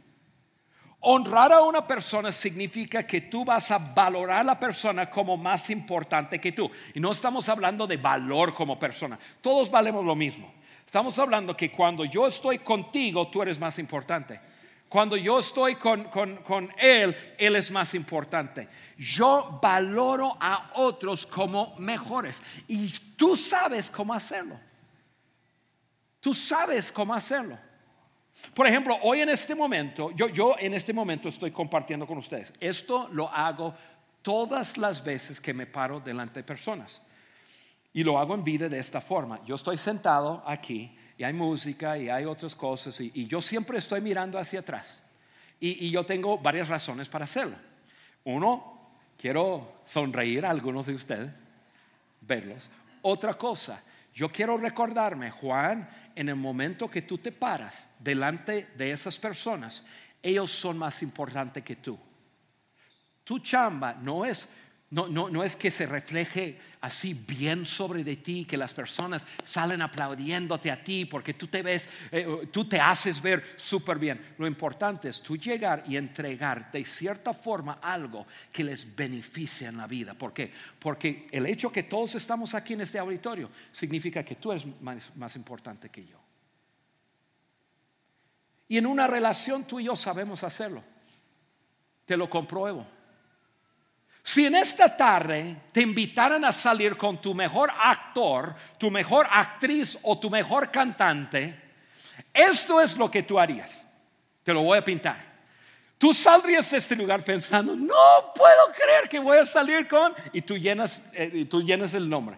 Honrar a una persona significa que tú vas a valorar a la persona como más importante que tú. Y no estamos hablando de valor como persona. Todos valemos lo mismo. Estamos hablando que cuando yo estoy contigo, tú eres más importante. Cuando yo estoy con, con, Él, Él es más importante. Yo valoro a otros como mejores. Y tú sabes cómo hacerlo. Tú sabes cómo hacerlo. Por ejemplo, hoy en este momento, yo, yo en este momento estoy compartiendo con ustedes. Esto lo hago todas las veces que me paro delante de personas. Y lo hago en vida de esta forma. Yo estoy sentado aquí y hay música y hay otras cosas y, yo siempre estoy mirando hacia atrás. Y, y, yo tengo varias razones para hacerlo. Uno, quiero sonreír a algunos de ustedes, verlos. Otra cosa, yo quiero recordarme, Juan, en el momento que tú te paras delante de esas personas, ellos son más importantes que tú. Tu chamba no es no, no, no, es que se refleje así bien sobre de ti, que las personas salen aplaudiéndote a ti porque tú te ves, eh, tú te haces ver súper bien. Lo importante es tú llegar y entregar de cierta forma algo que les beneficie en la vida. ¿Por qué? Porque el hecho que todos estamos aquí en este auditorio significa que tú eres más importante que yo. Y en una relación tú y yo sabemos hacerlo. Te lo compruebo. Si en esta tarde te invitaran a salir con tu mejor actor, tu mejor actriz o tu mejor cantante, esto es lo que tú harías. Te lo voy a pintar. Tú saldrías de este lugar pensando, no puedo creer que voy a salir con, y tú llenas, eh, tú llenas el nombre.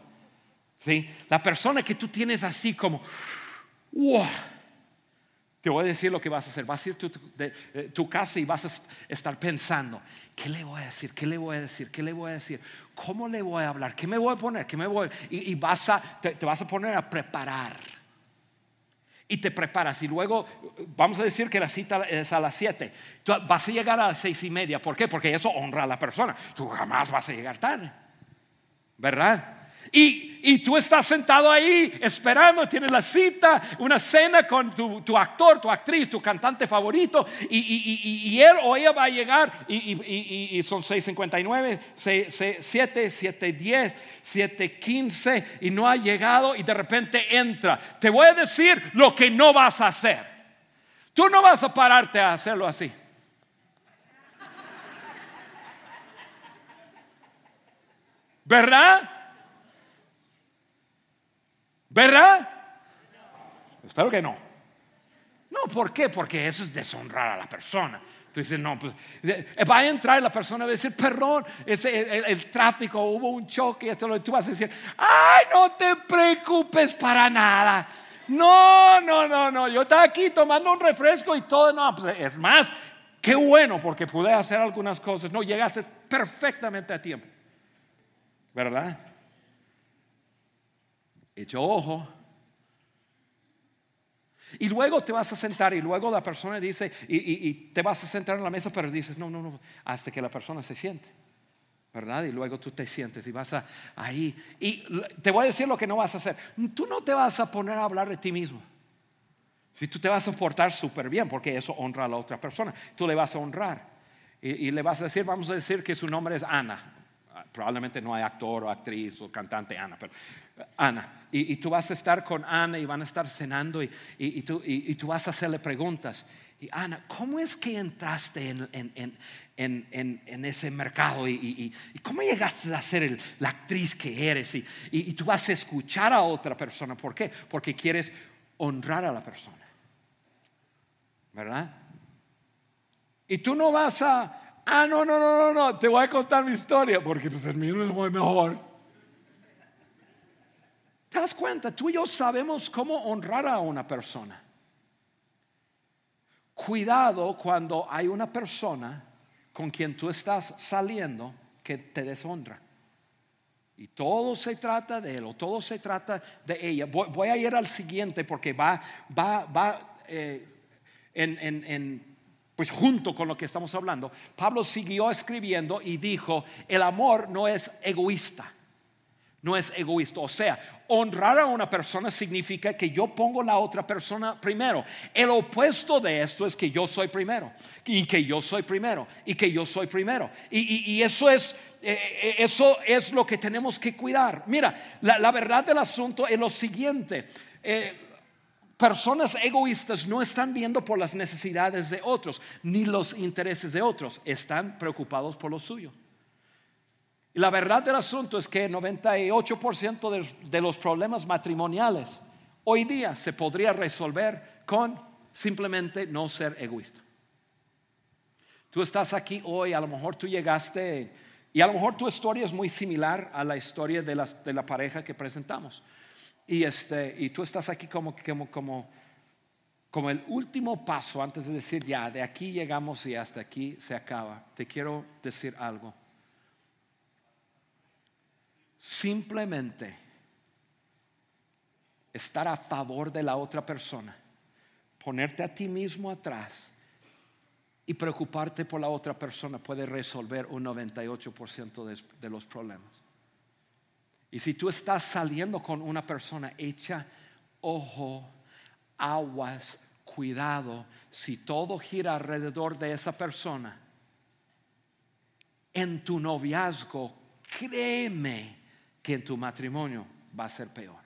¿Sí? La persona que tú tienes así como, wow te voy a decir lo que vas a hacer. Vas a ir a tu, eh, tu, casa y vas a estar pensando, ¿qué le voy a decir? ¿Qué le voy a decir? ¿Qué le voy a decir? ¿Cómo le voy a hablar? ¿Qué me voy a poner? ¿Qué me voy? Y, vas a, te, vas a poner a preparar. Y te preparas y luego vamos a decir que la cita es a las 7. Vas a llegar a las seis y media. ¿Por qué? Porque eso honra a la persona. Tú jamás vas a llegar tarde. ¿Verdad? Y, tú estás sentado ahí esperando, tienes la cita, una cena con tu, actor, tu actriz, tu cantante favorito, y, él o ella va a llegar, y, son 6.59, 7, 7.10, 7.15, y no ha llegado, y de repente entra. Te voy a decir lo que no vas a hacer. Tú no vas a pararte a hacerlo así. ¿Verdad? ¿Verdad? Espero que no. No, ¿por qué? Porque eso es deshonrar a la persona. Tú dices, no, pues eh, va a entrar la persona va a decir, perdón, ese, el, tráfico, hubo un choque, esto lo tú vas a decir, ay, no te preocupes para nada. No, no, no, no, yo estaba aquí tomando un refresco y todo, no, pues es más, qué bueno porque pude hacer algunas cosas. No, llegaste perfectamente a tiempo. ¿Verdad? Hecho ojo. Y luego te vas a sentar y luego la persona dice, y, te vas a sentar en la mesa, pero dices, no, no, no, hasta que la persona se siente. ¿Verdad? Y luego tú te sientes y vas a ahí. Y te voy a decir lo que no vas a hacer. Tú no te vas a poner a hablar de ti mismo. Si tú te vas a portar súper bien, porque eso honra a la otra persona, tú le vas a honrar. y, le vas a decir, vamos a decir que su nombre es Ana probablemente no hay actor o actriz o cantante Ana, pero Ana. Y, tú vas a estar con Ana y van a estar cenando y, y tú, tú, vas a hacerle preguntas. Y Ana, ¿cómo es que entraste en, en ese mercado? ¿Y, cómo llegaste a ser la actriz que eres? Y, tú vas a escuchar a otra persona. ¿Por qué? Porque quieres honrar a la persona. ¿Verdad? Y tú no vas a Ah, no, no, no, no, no, te voy a contar mi historia porque pues el mío es muy mejor. ¿Te das cuenta? Tú y yo sabemos cómo honrar a una persona. Cuidado cuando hay una persona con quien tú estás saliendo que te deshonra. Y todo se trata de él o todo se trata de ella. Voy, a ir al siguiente porque va, va, va eh, en, en pues junto con lo que estamos hablando, Pablo siguió escribiendo y dijo, el amor no es egoísta, no es egoísta. O sea, honrar a una persona significa que yo pongo la otra persona primero. El opuesto de esto es que yo soy primero, y que yo soy primero, y que yo soy primero. Y, eso, es, eh, eh, eso es lo que tenemos que cuidar. Mira, la, verdad del asunto es lo siguiente. Eh, Personas egoístas no están viendo por las necesidades de otros, ni los intereses de otros, están preocupados por lo suyo. Y la verdad del asunto es que el 98% de, de los problemas matrimoniales hoy día se podría resolver con simplemente no ser egoísta. Tú estás aquí hoy, a lo mejor tú llegaste y a lo mejor tu historia es muy similar a la historia de, de la pareja que presentamos. Y, este, y tú estás aquí como, como, como, el último paso antes de decir, ya, de aquí llegamos y hasta aquí se acaba. Te quiero decir algo. Simplemente estar a favor de la otra persona, ponerte a ti mismo atrás y preocuparte por la otra persona puede resolver un 98% de, de, los problemas. Y si tú estás saliendo con una persona, echa ojo, aguas, cuidado, si todo gira alrededor de esa persona, en tu noviazgo, créeme que en tu matrimonio va a ser peor.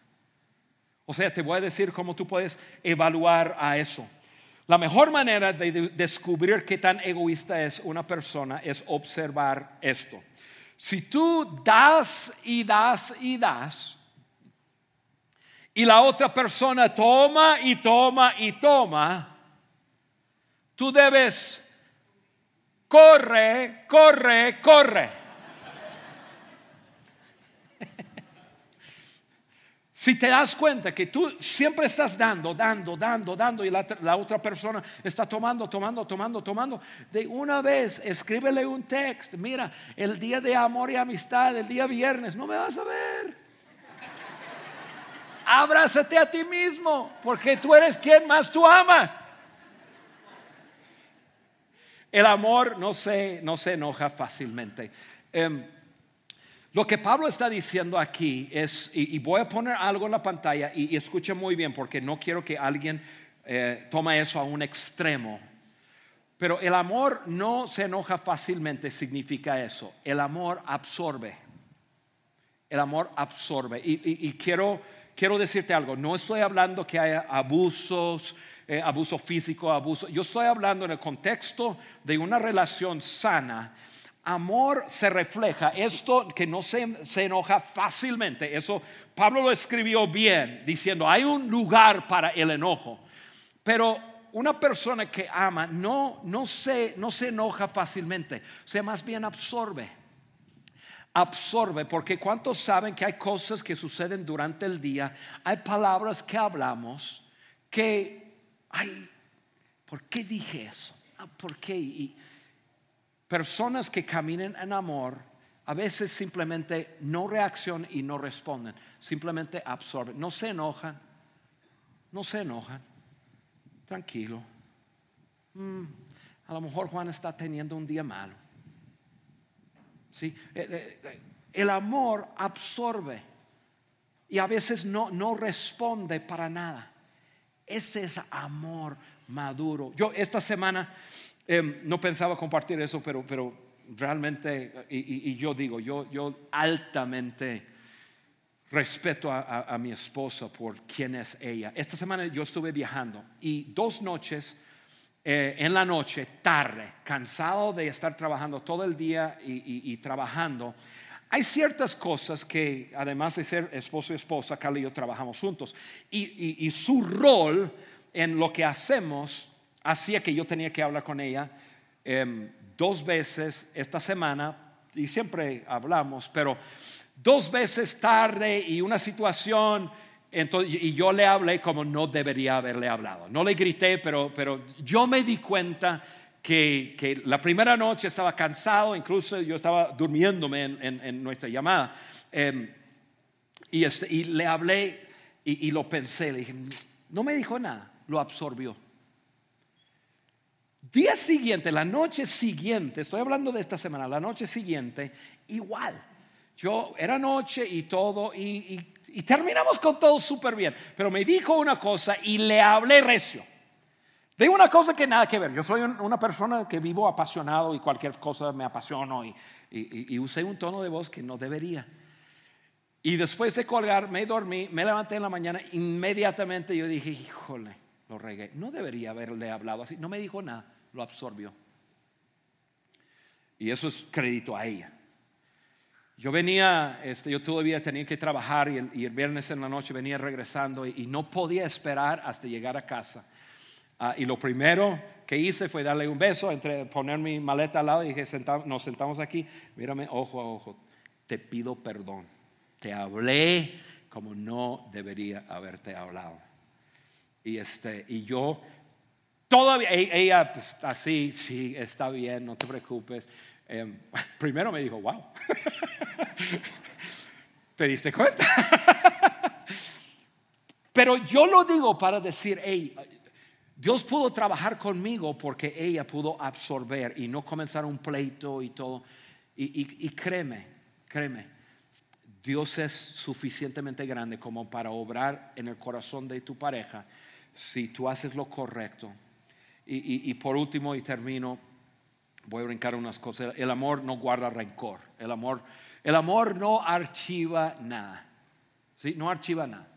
O sea, te voy a decir cómo tú puedes evaluar a eso. La mejor manera de descubrir qué tan egoísta es una persona es observar esto. Si tú das y das y das, y la otra persona toma y toma y toma, tú debes corre, corre, corre. Si te das cuenta que tú siempre estás dando, dando, dando, dando y la, otra persona está tomando, tomando, tomando, tomando, de una vez escríbele un texto. Mira, el día de amor y amistad, el día viernes, no me vas a ver. Abrázate a ti mismo, porque tú eres quien más tú amas. El amor no se, no se enoja fácilmente. Em, lo que Pablo está diciendo aquí es, y, voy a poner algo en la pantalla y, escuche muy bien porque no quiero que alguien eh, tome eso a un extremo. Pero el amor no se enoja fácilmente, significa eso. El amor absorbe. El amor absorbe. Y, quiero, quiero decirte algo, no estoy hablando que haya abusos, eh, abuso físico, abuso. Yo estoy hablando en el contexto de una relación sana amor se refleja, esto que no se, se, enoja fácilmente, eso Pablo lo escribió bien, diciendo, hay un lugar para el enojo, pero una persona que ama no, no, se, no se enoja fácilmente, o sea, más bien absorbe. Absorbe, porque ¿cuántos saben que hay cosas que suceden durante el día? Hay palabras que hablamos que, ay, ¿por qué dije eso? Ah, ¿Por qué? Y, Personas que caminen en amor a veces simplemente no reaccionan y no responden, simplemente absorben, no se enojan, no se enojan, tranquilo. Mm, a lo mejor Juan está teniendo un día malo. ¿Sí? Eh, eh, eh, el amor absorbe y a veces no, no responde para nada. Ese es amor maduro. Yo esta semana Em, no pensaba compartir eso, pero, pero realmente, y, yo digo, yo, yo altamente respeto a, mi esposa por quién es ella. Esta semana yo estuve viajando y dos noches, eh, en la noche, tarde, cansado de estar trabajando todo el día y, trabajando, hay ciertas cosas que, además de ser esposo y esposa, Carla y yo trabajamos juntos. y, su rol en lo que hacemos hacía que yo tenía que hablar con ella em, dos veces esta semana, y siempre hablamos, pero dos veces tarde y una situación, y yo le hablé como no debería haberle hablado. No le grité, pero, pero yo me di cuenta que, la primera noche estaba cansado, incluso yo estaba durmiéndome en, nuestra llamada, em, y, este, y le hablé y, y lo pensé, le dije, no me dijo nada, lo absorbió. Día siguiente, la noche siguiente, estoy hablando de esta semana, la noche siguiente, igual. Yo era noche y todo, y, terminamos con todo súper bien. Pero me dijo una cosa y le hablé recio. De una cosa que nada que ver. Yo soy una persona que vivo apasionado y cualquier cosa me apasiono y, y usé un tono de voz que no debería. Y después de colgar, me dormí, me levanté en la mañana, inmediatamente yo dije, híjole, lo regué. No debería haberle hablado así. No me dijo nada, lo absorbió. Y eso es crédito a ella. Yo venía, este, yo todavía tenía que trabajar y el, viernes en la noche venía regresando y, no podía esperar hasta llegar a casa. Ah, y lo primero que hice fue darle un beso, entre, poner mi maleta al lado y dije, nos sentamos aquí, mírame ojo a ojo, te pido perdón. Te hablé como no debería haberte hablado. Y, este, y yo todavía, e, ella pues, así, sí, está bien, no te preocupes. Em, primero me dijo, wow, ¿te diste cuenta? Pero yo lo digo para decir, hey, Dios pudo trabajar conmigo porque ella pudo absorber y no comenzar un pleito y todo. Y, créeme, créeme, Dios es suficientemente grande como para obrar en el corazón de tu pareja si tú haces lo correcto. Y, y por último, y termino, voy a brincar unas cosas. El amor no guarda rencor. El amor, el amor no archiva nada. ¿Sí? No archiva nada.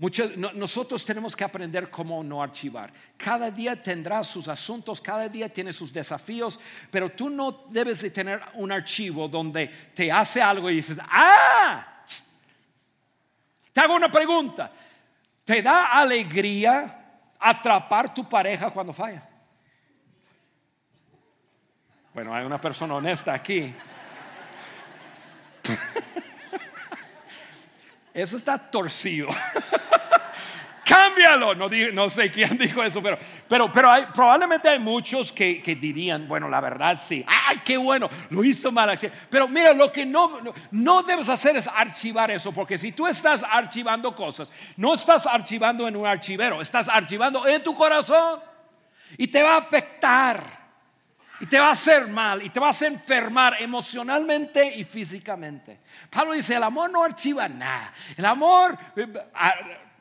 Em, nosotros tenemos que aprender cómo no archivar. Cada día tendrá sus asuntos, cada día tiene sus desafíos, pero tú no debes de tener un archivo donde te hace algo y dices, ah, te hago una pregunta. ¿Te da alegría atrapar tu pareja cuando falla? Bueno, hay una persona honesta aquí. Eso está torcido. Cámbialo. No, sé quién dijo eso, pero, pero, probablemente hay muchos que, dirían, bueno, la verdad sí. ¡Ay, qué bueno! Lo hizo mal. Pero mira, lo que no, no debes hacer es archivar eso, porque si tú estás archivando cosas, no estás archivando en un archivero, estás archivando en tu corazón y te va a afectar y te va a hacer mal y te vas a enfermar emocionalmente y físicamente. Pablo dice, el amor no archiva nada. El amor eh,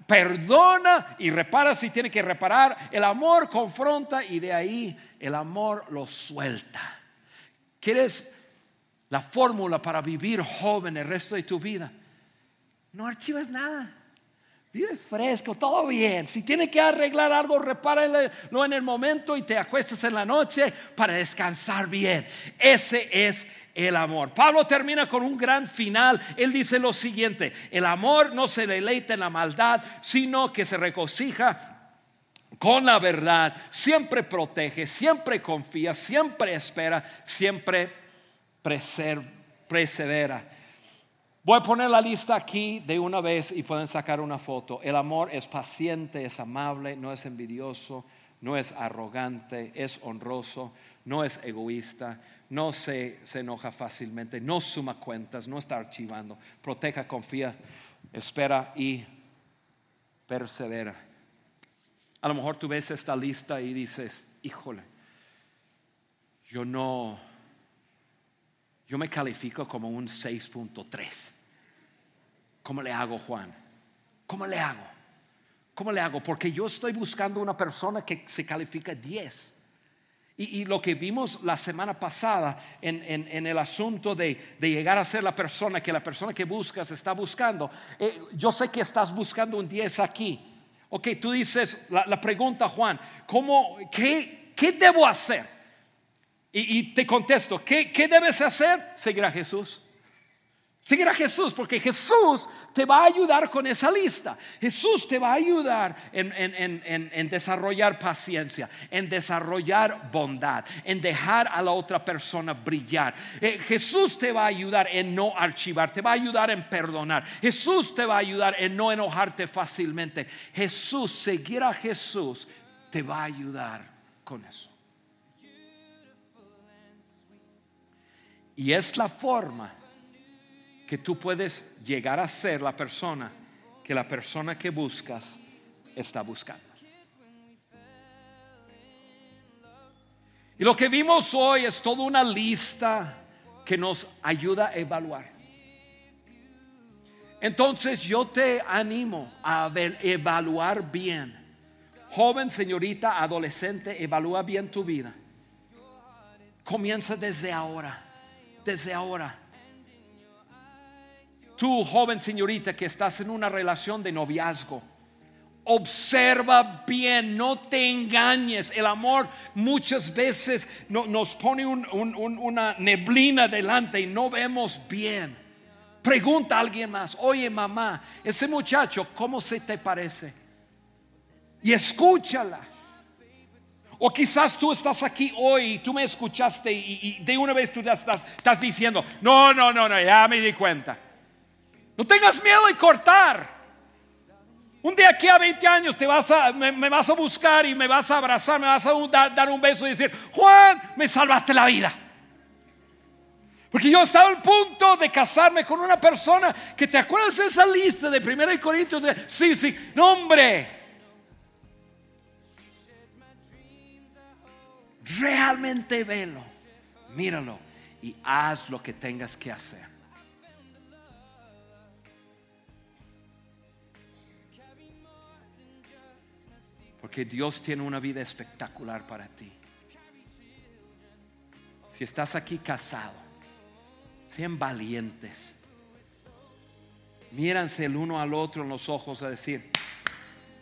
perdona y repara si tiene que reparar. El amor confronta y de ahí el amor lo suelta. ¿Quieres la fórmula para vivir joven el resto de tu vida? No archivas nada. Vive fresco, todo bien. Si tiene que arreglar algo, repáralo en el momento y te acuestas en la noche para descansar bien. Ese es el amor. Pablo termina con un gran final. Él dice lo siguiente, el amor no se deleita en la maldad, sino que se regocija con la verdad, siempre protege, siempre confía, siempre espera, siempre persevera. Voy a poner la lista aquí de una vez y pueden sacar una foto. El amor es paciente, es amable, no es envidioso, no es arrogante, es honroso, no es egoísta, no se, se enoja fácilmente, no suma cuentas, no está archivando, proteja, confía, espera y persevera. A lo mejor tú ves esta lista y dices, híjole, yo no, yo me califico como un 6.3. ¿Cómo le hago, Juan? ¿Cómo le hago? ¿Cómo le hago? Porque yo estoy buscando una persona que se califica 10. Y, lo que vimos la semana pasada en, el asunto de, llegar a ser la persona que la persona que buscas está buscando, eh, yo sé que estás buscando un 10 aquí. Ok, tú dices la, pregunta, Juan, ¿cómo, qué, qué debo hacer? Y, te contesto, ¿qué, debes hacer? Seguir a Jesús. Seguir a Jesús, porque Jesús te va a ayudar con esa lista. Jesús te va a ayudar en, desarrollar paciencia, en desarrollar bondad, en dejar a la otra persona brillar. Eh, Jesús te va a ayudar en no archivar, te va a ayudar en perdonar. Jesús te va a ayudar en no enojarte fácilmente. Jesús, seguir a Jesús, te va a ayudar con eso. Y es la forma que tú puedes llegar a ser la persona que la persona que buscas está buscando. Y lo que vimos hoy es toda una lista que nos ayuda a evaluar. Entonces yo te animo a evaluar bien. Joven, señorita, adolescente, evalúa bien tu vida. Comienza desde ahora desde ahora. Tú, joven señorita, que estás en una relación de noviazgo, observa bien, no te engañes. El amor muchas veces nos pone una neblina delante y no vemos bien. Pregunta a alguien más, oye mamá, ese muchacho, ¿cómo se te parece? Y escúchala. O quizás tú estás aquí hoy y tú me escuchaste y, de una vez tú estás, estás diciendo, no, no, no, no, ya me di cuenta. No tengas miedo de cortar. Un día aquí a 20 años te vas a, me, vas a buscar y me vas a abrazar, me vas a dar, un beso y decir, Juan, me salvaste la vida. Porque yo estaba al punto de casarme con una persona que te acuerdas de esa lista de 1 Corintios. sí, sí, no hombre. Realmente velo, míralo y haz lo que tengas que hacer. Porque Dios tiene una vida espectacular para ti. Si estás aquí casado, sean valientes. Míranse el uno al otro en los ojos a decir,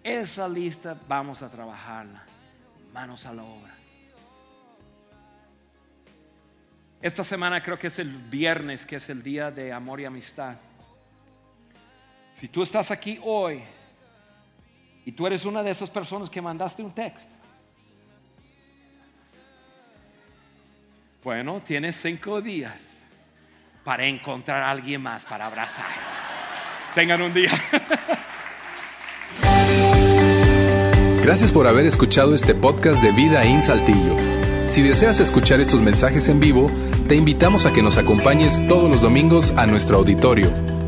esa lista vamos a trabajarla. Manos a la obra. Esta semana creo que es el viernes, que es el día de amor y amistad. Si tú estás aquí hoy y tú eres una de esas personas que mandaste un texto. Bueno, tienes cinco días para encontrar a alguien más para abrazar. Tengan un día. Gracias por haber escuchado este podcast de Vida en Saltillo. Si deseas escuchar estos mensajes en vivo, te invitamos a que nos acompañes todos los domingos a nuestro auditorio